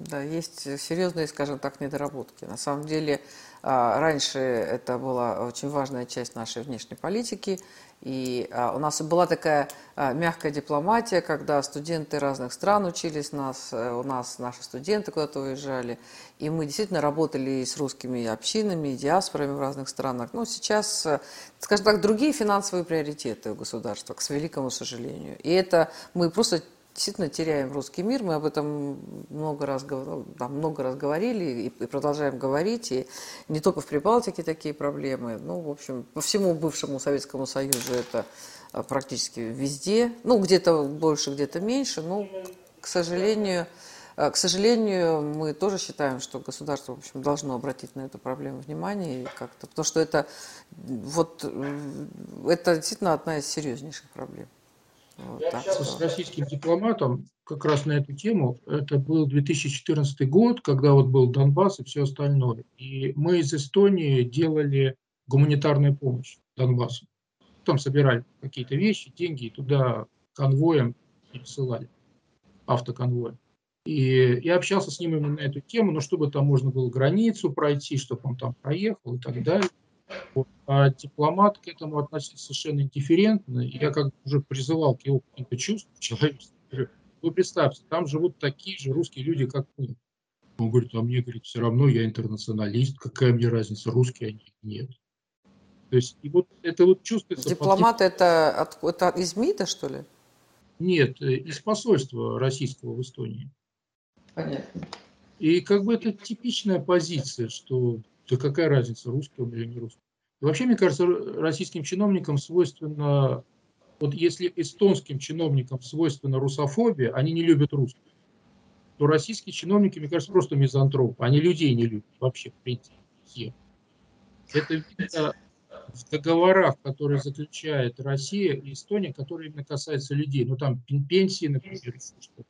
да, есть серьезные, скажем так, недоработки. На самом деле, а, раньше это была очень важная часть нашей внешней политики, и а, у нас была такая а, мягкая дипломатия, когда студенты разных стран учились нас, э, у нас наши студенты куда-то уезжали, и мы действительно работали и с русскими общинами, и диаспорами в разных странах. Но сейчас, э, скажем так, другие финансовые приоритеты у государства, к великому сожалению. И это мы просто действительно теряем русский мир. Мы об этом много раз, ну, там, много раз говорили и, и продолжаем говорить. И не только в Прибалтике такие проблемы. Ну, в общем, по всему бывшему Советскому Союзу это а, практически везде. Ну, где-то больше, где-то меньше. Но, к сожалению, а, к сожалению, мы тоже считаем, что государство, в общем, должно обратить на эту проблему внимание как-то, потому что это вот это действительно одна из серьезнейших проблем. Вот Я общался с российским дипломатом как раз на эту тему. Это был 2014 год, когда вот был Донбасс и все остальное. И мы из Эстонии делали гуманитарную помощь Донбассу. Там собирали какие-то вещи, деньги, и туда конвоем пересылали, автоконвоем. И я общался с ним именно на эту тему, ну, чтобы там можно было границу пройти, чтобы он там проехал и так далее. Вот. А дипломат к этому относится совершенно индифферентно. Я как бы уже призывал к его каким-то чувствам человеческим. Вы представьте, там живут такие же русские люди, как мы. Он говорит, а мне, говорит, все равно я интернационалист, какая мне разница, русские они нет. То есть, и вот это вот чувствуется... Дипломат под... это, от, это из МИДа, что ли? Нет, э, из посольства российского в Эстонии. Понятно. И как бы это типичная позиция, что да какая разница, русский он или не вообще, мне кажется, российским чиновникам свойственно, вот если эстонским чиновникам свойственна русофобия, они не любят русских, то российские чиновники, мне кажется, просто мизантропы. Они людей не любят вообще, в принципе. Это видно в договорах, которые заключает Россия и Эстония, которые именно касаются людей. Ну, там пенсии, например, что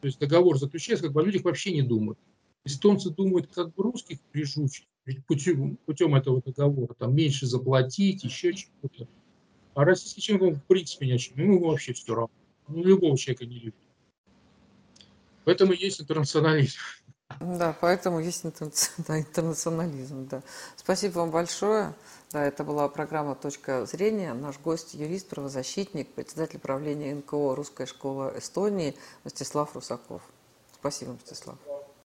То есть договор заключается, как бы о людях вообще не думают. Эстонцы думают, как бы русских прижучить, путем, путем этого договора, там меньше заплатить, еще чего-то. А российский человек, в принципе, ни о чем. Ему вообще все равно. Ну, любого человека не любит. Поэтому есть интернационализм. Да, поэтому есть интернационализм. Да. Спасибо вам большое. Да, это была программа «Точка зрения». Наш гость – юрист, правозащитник, председатель правления НКО «Русская школа Эстонии» Мстислав Русаков. Спасибо, Мстислав.